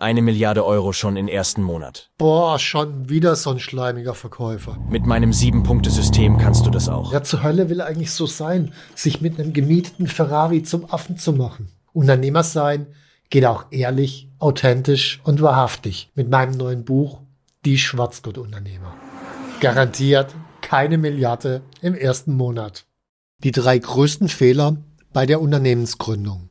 Eine Milliarde Euro schon im ersten Monat. Boah, schon wieder so ein schleimiger Verkäufer. Mit meinem Sieben-Punkte-System kannst du das auch. Ja, zur Hölle will eigentlich so sein, sich mit einem gemieteten Ferrari zum Affen zu machen. Unternehmer sein geht auch ehrlich, authentisch und wahrhaftig mit meinem neuen Buch Die Schwarzgurt-Unternehmer. Garantiert keine Milliarde im ersten Monat. Die drei größten Fehler bei der Unternehmensgründung.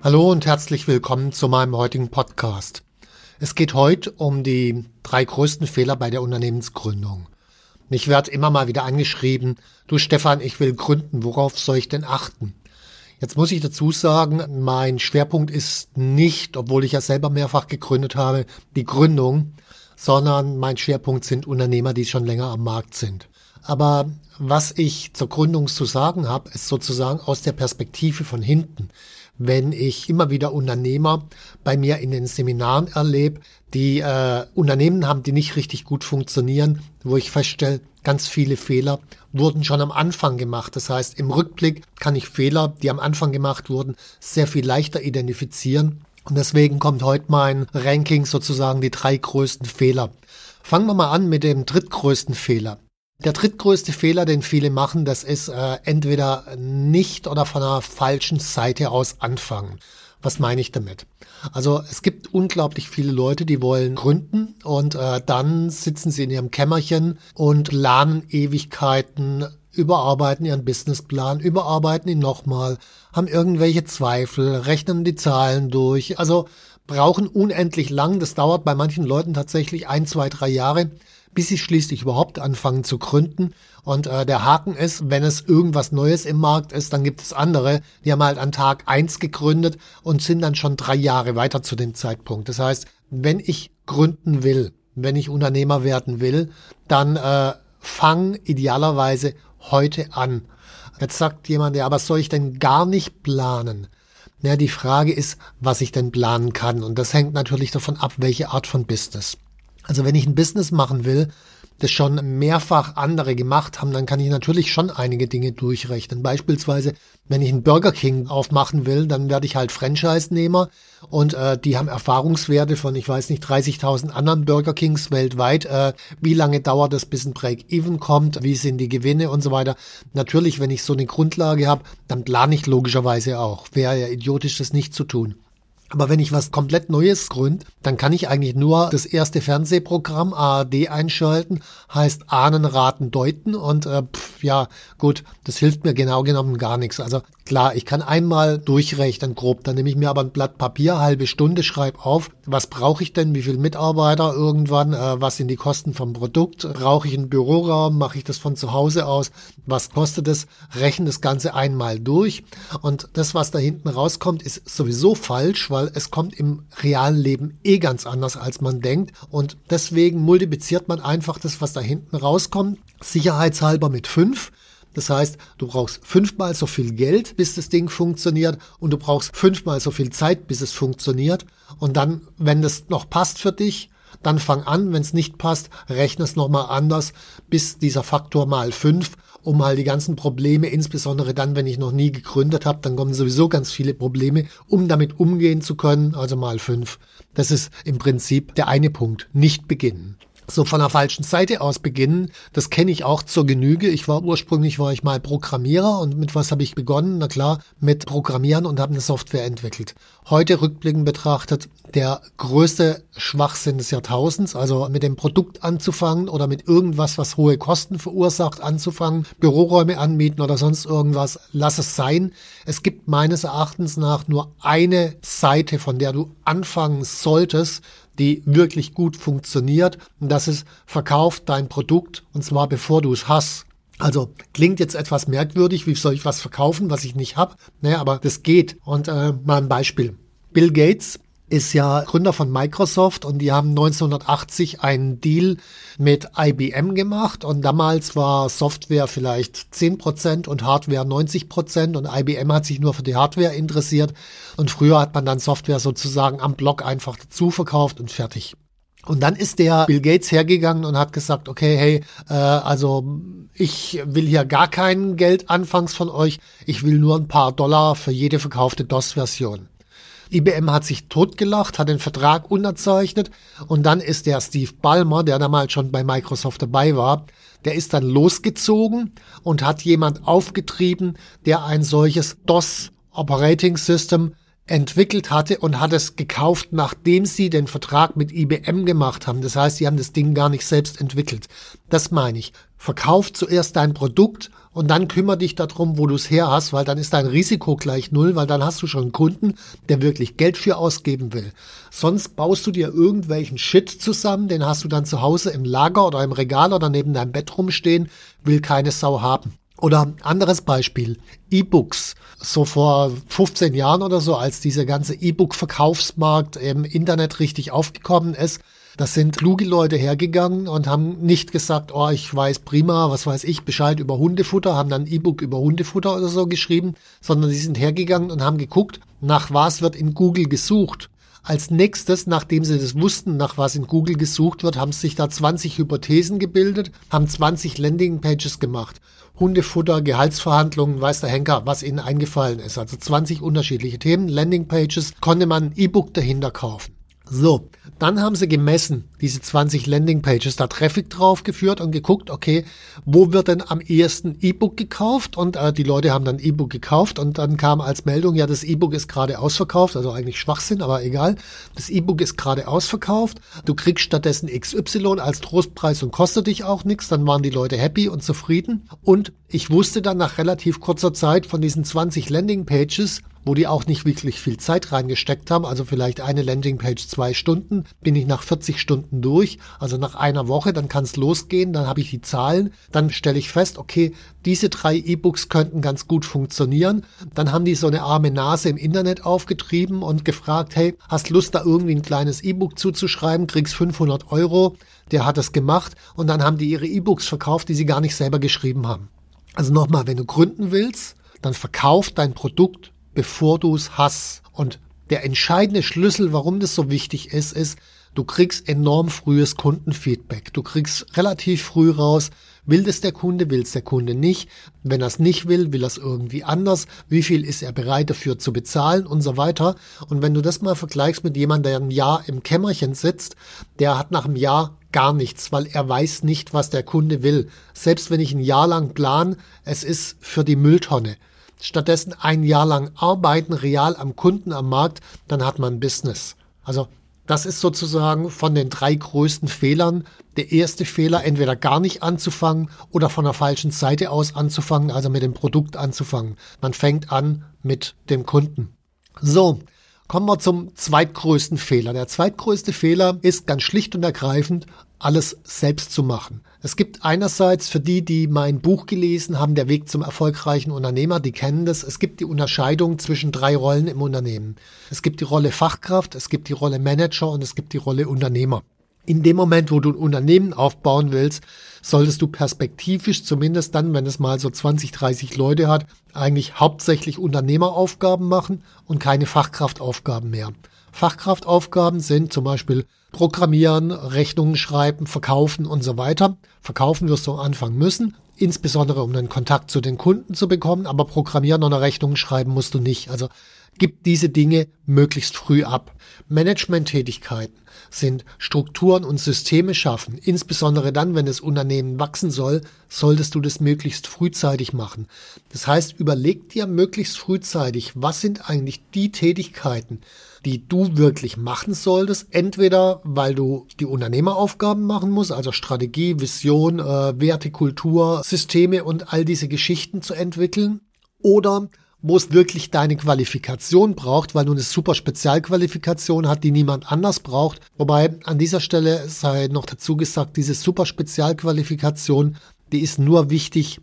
Hallo und herzlich willkommen zu meinem heutigen Podcast. Es geht heute um die drei größten Fehler bei der Unternehmensgründung. Ich werde immer mal wieder angeschrieben, du Stefan, ich will gründen, worauf soll ich denn achten? Jetzt muss ich dazu sagen, mein Schwerpunkt ist nicht, obwohl ich ja selber mehrfach gegründet habe, die Gründung, sondern mein Schwerpunkt sind Unternehmer, die schon länger am Markt sind. Aber was ich zur Gründung zu sagen habe, ist sozusagen aus der Perspektive von hinten wenn ich immer wieder Unternehmer bei mir in den Seminaren erlebe, die äh, Unternehmen haben, die nicht richtig gut funktionieren, wo ich feststelle, ganz viele Fehler wurden schon am Anfang gemacht. Das heißt, im Rückblick kann ich Fehler, die am Anfang gemacht wurden, sehr viel leichter identifizieren. Und deswegen kommt heute mein Ranking sozusagen die drei größten Fehler. Fangen wir mal an mit dem drittgrößten Fehler. Der drittgrößte Fehler, den viele machen, das ist äh, entweder nicht oder von einer falschen Seite aus anfangen. Was meine ich damit? Also es gibt unglaublich viele Leute, die wollen gründen und äh, dann sitzen sie in ihrem Kämmerchen und lernen Ewigkeiten, überarbeiten ihren Businessplan, überarbeiten ihn nochmal, haben irgendwelche Zweifel, rechnen die Zahlen durch, also brauchen unendlich lang. Das dauert bei manchen Leuten tatsächlich ein, zwei, drei Jahre, bis sie schließlich überhaupt anfangen zu gründen. Und äh, der Haken ist, wenn es irgendwas Neues im Markt ist, dann gibt es andere, die haben halt an Tag eins gegründet und sind dann schon drei Jahre weiter zu dem Zeitpunkt. Das heißt, wenn ich gründen will, wenn ich Unternehmer werden will, dann äh, fang idealerweise heute an. Jetzt sagt jemand, ja, aber soll ich denn gar nicht planen? Ja, die Frage ist, was ich denn planen kann. Und das hängt natürlich davon ab, welche Art von Business. Also wenn ich ein Business machen will, das schon mehrfach andere gemacht haben, dann kann ich natürlich schon einige Dinge durchrechnen. Beispielsweise, wenn ich einen Burger King aufmachen will, dann werde ich halt Franchise-Nehmer und äh, die haben Erfahrungswerte von, ich weiß nicht, 30.000 anderen Burger Kings weltweit. Äh, wie lange dauert es, bis ein Break-Even kommt? Wie sind die Gewinne und so weiter? Natürlich, wenn ich so eine Grundlage habe, dann plane ich logischerweise auch. Wäre ja idiotisch, das nicht zu tun. Aber wenn ich was komplett Neues gründe, dann kann ich eigentlich nur das erste Fernsehprogramm ARD einschalten, heißt Ahnen, Raten, Deuten und äh, pff, ja gut, das hilft mir genau genommen gar nichts. Also klar, ich kann einmal durchrechnen grob, dann nehme ich mir aber ein Blatt Papier, halbe Stunde, schreibe auf, was brauche ich denn, wie viele Mitarbeiter irgendwann, äh, was sind die Kosten vom Produkt, brauche ich einen Büroraum, mache ich das von zu Hause aus, was kostet es, rechne das Ganze einmal durch und das, was da hinten rauskommt, ist sowieso falsch, weil es kommt im realen Leben eh ganz anders, als man denkt. Und deswegen multipliziert man einfach das, was da hinten rauskommt, sicherheitshalber mit fünf. Das heißt, du brauchst fünfmal so viel Geld, bis das Ding funktioniert und du brauchst fünfmal so viel Zeit, bis es funktioniert. Und dann, wenn das noch passt für dich, dann fang an. Wenn es nicht passt, rechne es nochmal anders, bis dieser Faktor mal fünf um halt die ganzen Probleme, insbesondere dann, wenn ich noch nie gegründet habe, dann kommen sowieso ganz viele Probleme, um damit umgehen zu können, also mal fünf. Das ist im Prinzip der eine Punkt, nicht beginnen. So von der falschen Seite aus beginnen. Das kenne ich auch zur Genüge. Ich war ursprünglich war ich mal Programmierer und mit was habe ich begonnen? Na klar, mit Programmieren und habe eine Software entwickelt. Heute rückblickend betrachtet der größte Schwachsinn des Jahrtausends, also mit dem Produkt anzufangen oder mit irgendwas, was hohe Kosten verursacht, anzufangen, Büroräume anmieten oder sonst irgendwas, lass es sein. Es gibt meines Erachtens nach nur eine Seite, von der du anfangen solltest, die wirklich gut funktioniert. Und das ist, verkauf dein Produkt und zwar bevor du es hast. Also klingt jetzt etwas merkwürdig, wie soll ich was verkaufen, was ich nicht habe? Naja, aber das geht. Und äh, mal ein Beispiel. Bill Gates ist ja Gründer von Microsoft und die haben 1980 einen Deal mit IBM gemacht und damals war Software vielleicht 10% und Hardware 90% und IBM hat sich nur für die Hardware interessiert und früher hat man dann Software sozusagen am Block einfach dazu verkauft und fertig. Und dann ist der Bill Gates hergegangen und hat gesagt, okay, hey, äh, also ich will hier gar kein Geld anfangs von euch, ich will nur ein paar Dollar für jede verkaufte DOS-Version. IBM hat sich totgelacht, hat den Vertrag unterzeichnet und dann ist der Steve Ballmer, der damals schon bei Microsoft dabei war, der ist dann losgezogen und hat jemand aufgetrieben, der ein solches DOS Operating System entwickelt hatte und hat es gekauft, nachdem sie den Vertrag mit IBM gemacht haben. Das heißt, sie haben das Ding gar nicht selbst entwickelt. Das meine ich. Verkauf zuerst dein Produkt und dann kümmere dich darum, wo du es her hast, weil dann ist dein Risiko gleich null, weil dann hast du schon einen Kunden, der wirklich Geld für ausgeben will. Sonst baust du dir irgendwelchen Shit zusammen, den hast du dann zu Hause im Lager oder im Regal oder neben deinem Bett rumstehen, will keine Sau haben. Oder anderes Beispiel, E-Books. So vor 15 Jahren oder so, als dieser ganze E-Book-Verkaufsmarkt im Internet richtig aufgekommen ist, das sind kluge Leute hergegangen und haben nicht gesagt, oh, ich weiß prima, was weiß ich, Bescheid über Hundefutter, haben dann E-Book über Hundefutter oder so geschrieben, sondern sie sind hergegangen und haben geguckt, nach was wird in Google gesucht. Als nächstes, nachdem sie das wussten, nach was in Google gesucht wird, haben sich da 20 Hypothesen gebildet, haben 20 Landingpages gemacht. Hundefutter, Gehaltsverhandlungen, weiß der Henker, was ihnen eingefallen ist. Also 20 unterschiedliche Themen, Landingpages, konnte man ein E-Book dahinter kaufen. So, dann haben sie gemessen, diese 20 Landingpages, da Traffic draufgeführt und geguckt, okay, wo wird denn am ehesten E-Book gekauft? Und äh, die Leute haben dann E-Book gekauft und dann kam als Meldung, ja, das E-Book ist gerade ausverkauft, also eigentlich Schwachsinn, aber egal. Das E-Book ist gerade ausverkauft. Du kriegst stattdessen XY als Trostpreis und kostet dich auch nichts. Dann waren die Leute happy und zufrieden. Und ich wusste dann nach relativ kurzer Zeit von diesen 20 Landingpages, wo die auch nicht wirklich viel Zeit reingesteckt haben. Also vielleicht eine Landingpage zwei Stunden, bin ich nach 40 Stunden durch, also nach einer Woche, dann kann es losgehen, dann habe ich die Zahlen, dann stelle ich fest, okay, diese drei E-Books könnten ganz gut funktionieren. Dann haben die so eine arme Nase im Internet aufgetrieben und gefragt, hey, hast Lust da irgendwie ein kleines E-Book zuzuschreiben, kriegst 500 Euro. Der hat es gemacht und dann haben die ihre E-Books verkauft, die sie gar nicht selber geschrieben haben. Also nochmal, wenn du gründen willst, dann verkauf dein Produkt bevor du es hast. Und der entscheidende Schlüssel, warum das so wichtig ist, ist, du kriegst enorm frühes Kundenfeedback. Du kriegst relativ früh raus, will das der Kunde, will es der Kunde nicht. Wenn er es nicht will, will er es irgendwie anders. Wie viel ist er bereit dafür zu bezahlen und so weiter. Und wenn du das mal vergleichst mit jemandem, der ein Jahr im Kämmerchen sitzt, der hat nach einem Jahr gar nichts, weil er weiß nicht, was der Kunde will. Selbst wenn ich ein Jahr lang plan, es ist für die Mülltonne stattdessen ein Jahr lang arbeiten, real am Kunden, am Markt, dann hat man Business. Also das ist sozusagen von den drei größten Fehlern der erste Fehler, entweder gar nicht anzufangen oder von der falschen Seite aus anzufangen, also mit dem Produkt anzufangen. Man fängt an mit dem Kunden. So, kommen wir zum zweitgrößten Fehler. Der zweitgrößte Fehler ist ganz schlicht und ergreifend, alles selbst zu machen. Es gibt einerseits für die, die mein Buch gelesen haben, der Weg zum erfolgreichen Unternehmer, die kennen das. Es gibt die Unterscheidung zwischen drei Rollen im Unternehmen. Es gibt die Rolle Fachkraft, es gibt die Rolle Manager und es gibt die Rolle Unternehmer. In dem Moment, wo du ein Unternehmen aufbauen willst, solltest du perspektivisch, zumindest dann, wenn es mal so 20, 30 Leute hat, eigentlich hauptsächlich Unternehmeraufgaben machen und keine Fachkraftaufgaben mehr. Fachkraftaufgaben sind zum Beispiel Programmieren, Rechnungen schreiben, verkaufen und so weiter. Verkaufen wirst du am Anfang müssen, insbesondere um einen Kontakt zu den Kunden zu bekommen, aber Programmieren oder Rechnungen schreiben musst du nicht. Also gib diese Dinge möglichst früh ab. Managementtätigkeiten sind Strukturen und Systeme schaffen. Insbesondere dann, wenn das Unternehmen wachsen soll, solltest du das möglichst frühzeitig machen. Das heißt, überleg dir möglichst frühzeitig, was sind eigentlich die Tätigkeiten, die du wirklich machen solltest. Entweder, weil du die Unternehmeraufgaben machen musst, also Strategie, Vision, äh, Werte, Kultur, Systeme und all diese Geschichten zu entwickeln. Oder wo es wirklich deine Qualifikation braucht, weil du eine super Spezialqualifikation hat, die niemand anders braucht. Wobei an dieser Stelle sei noch dazu gesagt, diese super Spezialqualifikation, die ist nur wichtig,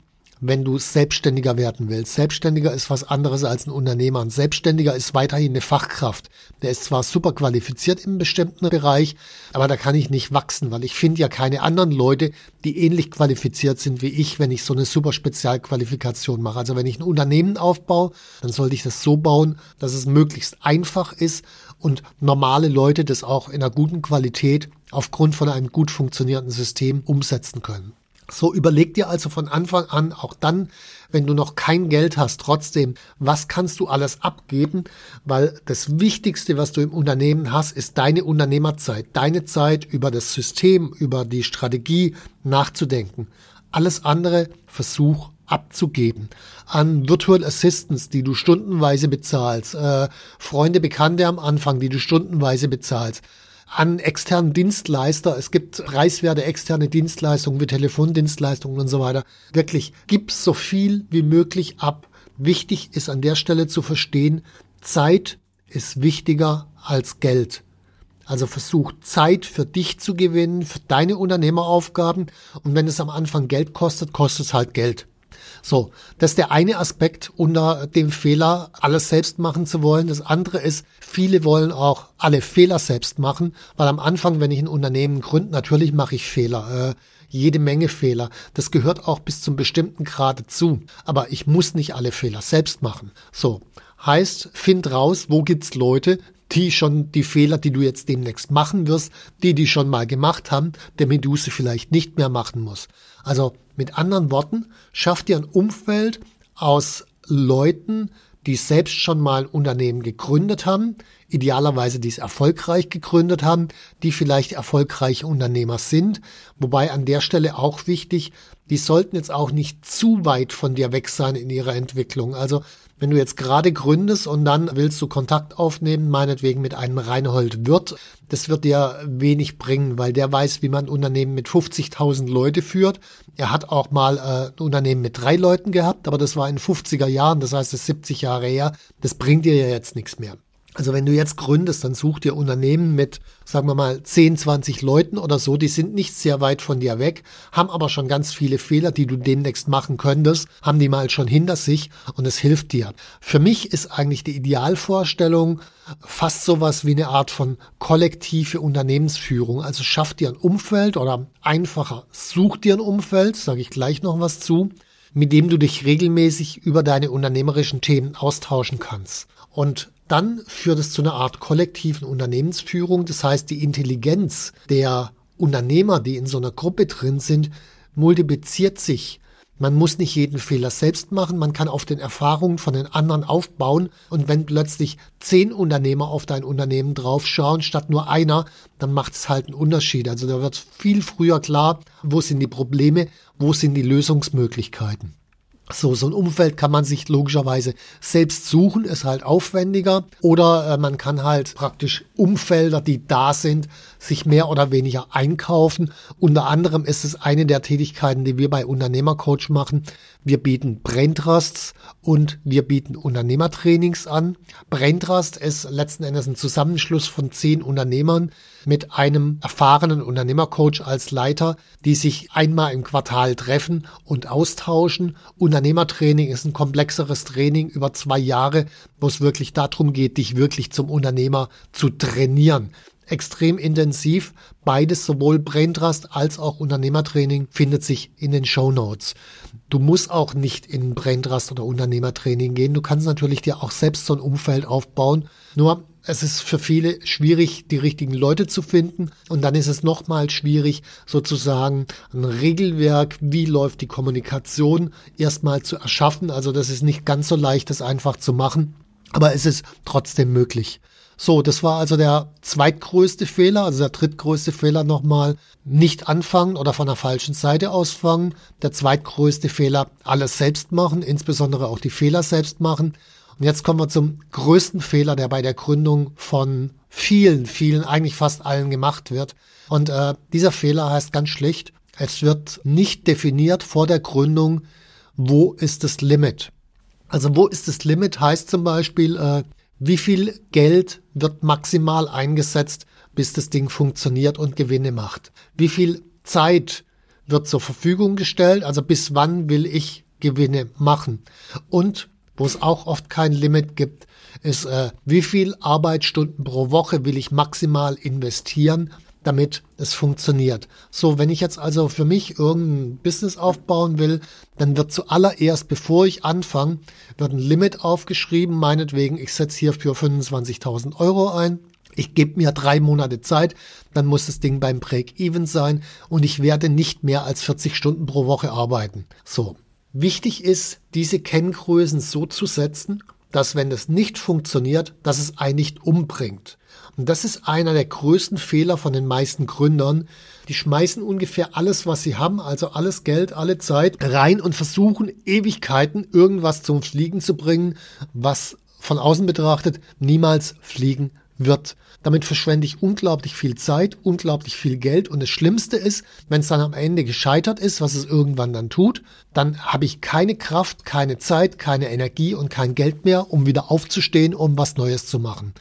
wenn du selbstständiger werden willst. Selbstständiger ist was anderes als ein Unternehmer. Ein Selbstständiger ist weiterhin eine Fachkraft. Der ist zwar super qualifiziert im bestimmten Bereich, aber da kann ich nicht wachsen, weil ich finde ja keine anderen Leute, die ähnlich qualifiziert sind wie ich, wenn ich so eine super Spezialqualifikation mache. Also wenn ich ein Unternehmen aufbaue, dann sollte ich das so bauen, dass es möglichst einfach ist und normale Leute das auch in einer guten Qualität aufgrund von einem gut funktionierenden System umsetzen können. So überleg dir also von Anfang an, auch dann, wenn du noch kein Geld hast, trotzdem, was kannst du alles abgeben? Weil das Wichtigste, was du im Unternehmen hast, ist deine Unternehmerzeit, deine Zeit über das System, über die Strategie nachzudenken. Alles andere versuch abzugeben an Virtual Assistants, die du stundenweise bezahlst, äh, Freunde, Bekannte am Anfang, die du stundenweise bezahlst an externen Dienstleister. Es gibt preiswerte externe Dienstleistungen wie Telefondienstleistungen und so weiter. Wirklich, gib so viel wie möglich ab. Wichtig ist an der Stelle zu verstehen, Zeit ist wichtiger als Geld. Also versuch Zeit für dich zu gewinnen, für deine Unternehmeraufgaben. Und wenn es am Anfang Geld kostet, kostet es halt Geld. So, das ist der eine Aspekt unter dem Fehler, alles selbst machen zu wollen. Das andere ist, viele wollen auch alle Fehler selbst machen, weil am Anfang, wenn ich ein Unternehmen gründe, natürlich mache ich Fehler. Äh, jede Menge Fehler. Das gehört auch bis zum bestimmten Grade zu. Aber ich muss nicht alle Fehler selbst machen. So. Heißt, find raus, wo gibt's Leute, die schon die Fehler, die du jetzt demnächst machen wirst, die die schon mal gemacht haben, damit du sie vielleicht nicht mehr machen musst. Also mit anderen Worten, schaff dir ein Umfeld aus Leuten, die selbst schon mal Unternehmen gegründet haben, idealerweise die es erfolgreich gegründet haben, die vielleicht erfolgreiche Unternehmer sind. Wobei an der Stelle auch wichtig, die sollten jetzt auch nicht zu weit von dir weg sein in ihrer Entwicklung. Also wenn du jetzt gerade gründest und dann willst du Kontakt aufnehmen, meinetwegen mit einem Reinhold Wirt, das wird dir wenig bringen, weil der weiß, wie man Unternehmen mit 50.000 Leute führt. Er hat auch mal äh, ein Unternehmen mit drei Leuten gehabt, aber das war in 50er Jahren, das heißt, das ist 70 Jahre her. Das bringt dir ja jetzt nichts mehr. Also wenn du jetzt gründest, dann such dir Unternehmen mit, sagen wir mal, 10, 20 Leuten oder so, die sind nicht sehr weit von dir weg, haben aber schon ganz viele Fehler, die du demnächst machen könntest, haben die mal schon hinter sich und es hilft dir. Für mich ist eigentlich die Idealvorstellung fast sowas wie eine Art von kollektive Unternehmensführung. Also schaff dir ein Umfeld oder einfacher, such dir ein Umfeld, sage ich gleich noch was zu, mit dem du dich regelmäßig über deine unternehmerischen Themen austauschen kannst. Und dann führt es zu einer Art kollektiven Unternehmensführung. Das heißt, die Intelligenz der Unternehmer, die in so einer Gruppe drin sind, multipliziert sich. Man muss nicht jeden Fehler selbst machen, man kann auf den Erfahrungen von den anderen aufbauen und wenn plötzlich zehn Unternehmer auf dein Unternehmen draufschauen statt nur einer, dann macht es halt einen Unterschied. Also da wird viel früher klar, wo sind die Probleme, wo sind die Lösungsmöglichkeiten. So, so ein Umfeld kann man sich logischerweise selbst suchen, ist halt aufwendiger. Oder äh, man kann halt praktisch Umfelder, die da sind, sich mehr oder weniger einkaufen. Unter anderem ist es eine der Tätigkeiten, die wir bei Unternehmercoach machen. Wir bieten Braintrusts und wir bieten Unternehmertrainings an. Braintrust ist letzten Endes ein Zusammenschluss von zehn Unternehmern mit einem erfahrenen Unternehmercoach als Leiter, die sich einmal im Quartal treffen und austauschen. Unternehmertraining ist ein komplexeres Training über zwei Jahre, wo es wirklich darum geht, dich wirklich zum Unternehmer zu trainieren extrem intensiv. Beides, sowohl Braintrust als auch Unternehmertraining, findet sich in den Show Notes. Du musst auch nicht in Braintrust oder Unternehmertraining gehen. Du kannst natürlich dir auch selbst so ein Umfeld aufbauen. Nur es ist für viele schwierig, die richtigen Leute zu finden. Und dann ist es nochmal schwierig, sozusagen ein Regelwerk, wie läuft die Kommunikation, erstmal zu erschaffen. Also das ist nicht ganz so leicht, das einfach zu machen. Aber es ist trotzdem möglich. So, das war also der zweitgrößte Fehler, also der drittgrößte Fehler nochmal, nicht anfangen oder von der falschen Seite ausfangen. Der zweitgrößte Fehler, alles selbst machen, insbesondere auch die Fehler selbst machen. Und jetzt kommen wir zum größten Fehler, der bei der Gründung von vielen, vielen, eigentlich fast allen gemacht wird. Und äh, dieser Fehler heißt ganz schlicht, es wird nicht definiert vor der Gründung, wo ist das Limit. Also wo ist das Limit heißt zum Beispiel, äh, wie viel Geld wird maximal eingesetzt, bis das Ding funktioniert und Gewinne macht. Wie viel Zeit wird zur Verfügung gestellt, also bis wann will ich Gewinne machen. Und wo es auch oft kein Limit gibt, ist, äh, wie viel Arbeitsstunden pro Woche will ich maximal investieren, damit es funktioniert. So, wenn ich jetzt also für mich irgendein Business aufbauen will, dann wird zuallererst, bevor ich anfange, wird ein Limit aufgeschrieben, meinetwegen, ich setze hier für 25.000 Euro ein. Ich gebe mir drei Monate Zeit, dann muss das Ding beim Break-Even sein und ich werde nicht mehr als 40 Stunden pro Woche arbeiten. So. Wichtig ist, diese Kenngrößen so zu setzen, dass wenn das nicht funktioniert, dass es einen nicht umbringt. Und das ist einer der größten Fehler von den meisten Gründern. Die schmeißen ungefähr alles, was sie haben, also alles Geld, alle Zeit rein und versuchen Ewigkeiten irgendwas zum Fliegen zu bringen, was von außen betrachtet niemals fliegen wird. Damit verschwende ich unglaublich viel Zeit, unglaublich viel Geld und das Schlimmste ist, wenn es dann am Ende gescheitert ist, was es irgendwann dann tut, dann habe ich keine Kraft, keine Zeit, keine Energie und kein Geld mehr, um wieder aufzustehen, um was Neues zu machen.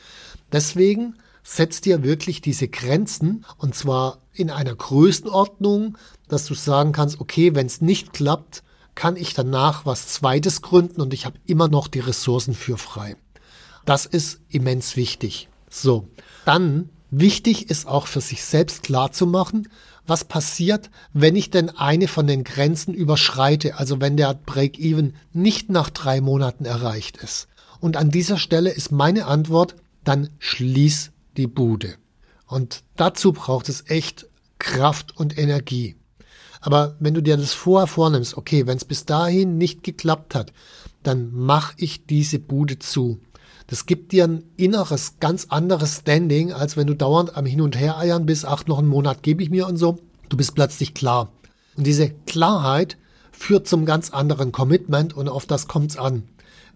Deswegen setzt dir wirklich diese Grenzen und zwar in einer Größenordnung, dass du sagen kannst, okay, wenn es nicht klappt, kann ich danach was Zweites gründen und ich habe immer noch die Ressourcen für frei. Das ist immens wichtig. So, dann wichtig ist auch für sich selbst klar zu machen, was passiert, wenn ich denn eine von den Grenzen überschreite, also wenn der Break-Even nicht nach drei Monaten erreicht ist. Und an dieser Stelle ist meine Antwort, dann schließ die Bude. Und dazu braucht es echt Kraft und Energie. Aber wenn du dir das vorher vornimmst, okay, wenn es bis dahin nicht geklappt hat, dann mach ich diese Bude zu. Das gibt dir ein inneres, ganz anderes Standing, als wenn du dauernd am Hin und Her eiern bist, ach, noch einen Monat gebe ich mir und so. Du bist plötzlich klar. Und diese Klarheit führt zum ganz anderen Commitment und auf das kommt's an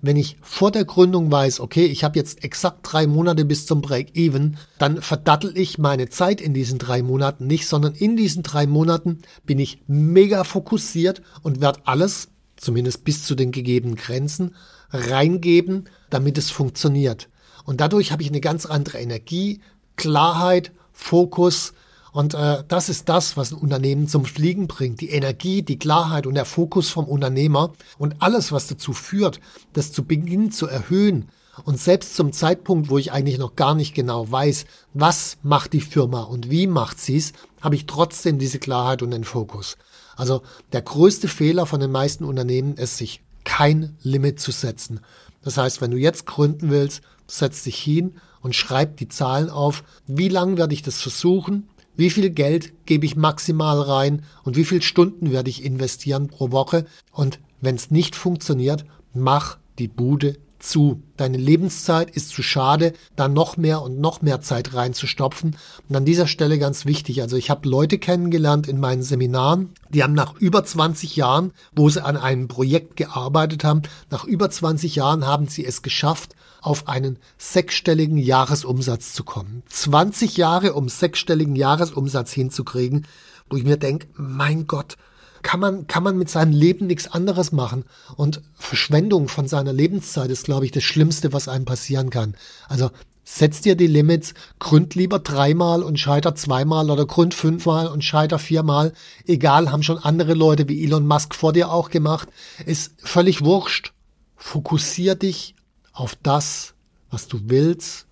wenn ich vor der Gründung weiß, okay, ich habe jetzt exakt drei Monate bis zum Break-Even, dann verdattel ich meine Zeit in diesen drei Monaten nicht, sondern in diesen drei Monaten bin ich mega fokussiert und werde alles, zumindest bis zu den gegebenen Grenzen, reingeben, damit es funktioniert. Und dadurch habe ich eine ganz andere Energie, Klarheit, Fokus, und äh, das ist das, was ein Unternehmen zum Fliegen bringt. Die Energie, die Klarheit und der Fokus vom Unternehmer und alles, was dazu führt, das zu Beginn zu erhöhen. Und selbst zum Zeitpunkt, wo ich eigentlich noch gar nicht genau weiß, was macht die Firma und wie macht sie es, habe ich trotzdem diese Klarheit und den Fokus. Also der größte Fehler von den meisten Unternehmen ist, sich kein Limit zu setzen. Das heißt, wenn du jetzt gründen willst, setz dich hin und schreib die Zahlen auf. Wie lange werde ich das versuchen? wie viel Geld gebe ich maximal rein und wie viele Stunden werde ich investieren pro Woche. Und wenn es nicht funktioniert, mach die Bude zu. Deine Lebenszeit ist zu schade, da noch mehr und noch mehr Zeit reinzustopfen. Und an dieser Stelle ganz wichtig, also ich habe Leute kennengelernt in meinen Seminaren, die haben nach über 20 Jahren, wo sie an einem Projekt gearbeitet haben, nach über 20 Jahren haben sie es geschafft, auf einen sechsstelligen Jahresumsatz zu kommen. 20 Jahre, um sechsstelligen Jahresumsatz hinzukriegen, wo ich mir denke, mein Gott, kann man, kann man mit seinem Leben nichts anderes machen. Und Verschwendung von seiner Lebenszeit ist, glaube ich, das Schlimmste, was einem passieren kann. Also setz dir die Limits, gründ lieber dreimal und scheiter zweimal oder gründ fünfmal und scheiter viermal. Egal, haben schon andere Leute wie Elon Musk vor dir auch gemacht. Ist völlig wurscht. Fokussier dich auf das, was du willst.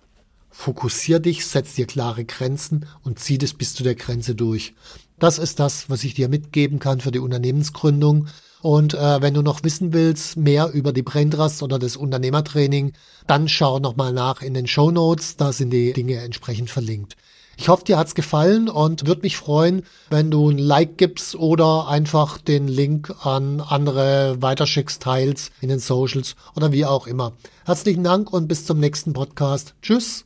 Fokussier dich, setz dir klare Grenzen und zieh das bis zu der Grenze durch. Das ist das, was ich dir mitgeben kann für die Unternehmensgründung. Und äh, wenn du noch wissen willst, mehr über die Braintrust oder das Unternehmertraining, dann schau nochmal nach in den Show Notes, da sind die Dinge entsprechend verlinkt. Ich hoffe, dir hat's gefallen und würde mich freuen, wenn du ein Like gibst oder einfach den Link an andere weiterschickst, teils in den Socials oder wie auch immer. Herzlichen Dank und bis zum nächsten Podcast. Tschüss.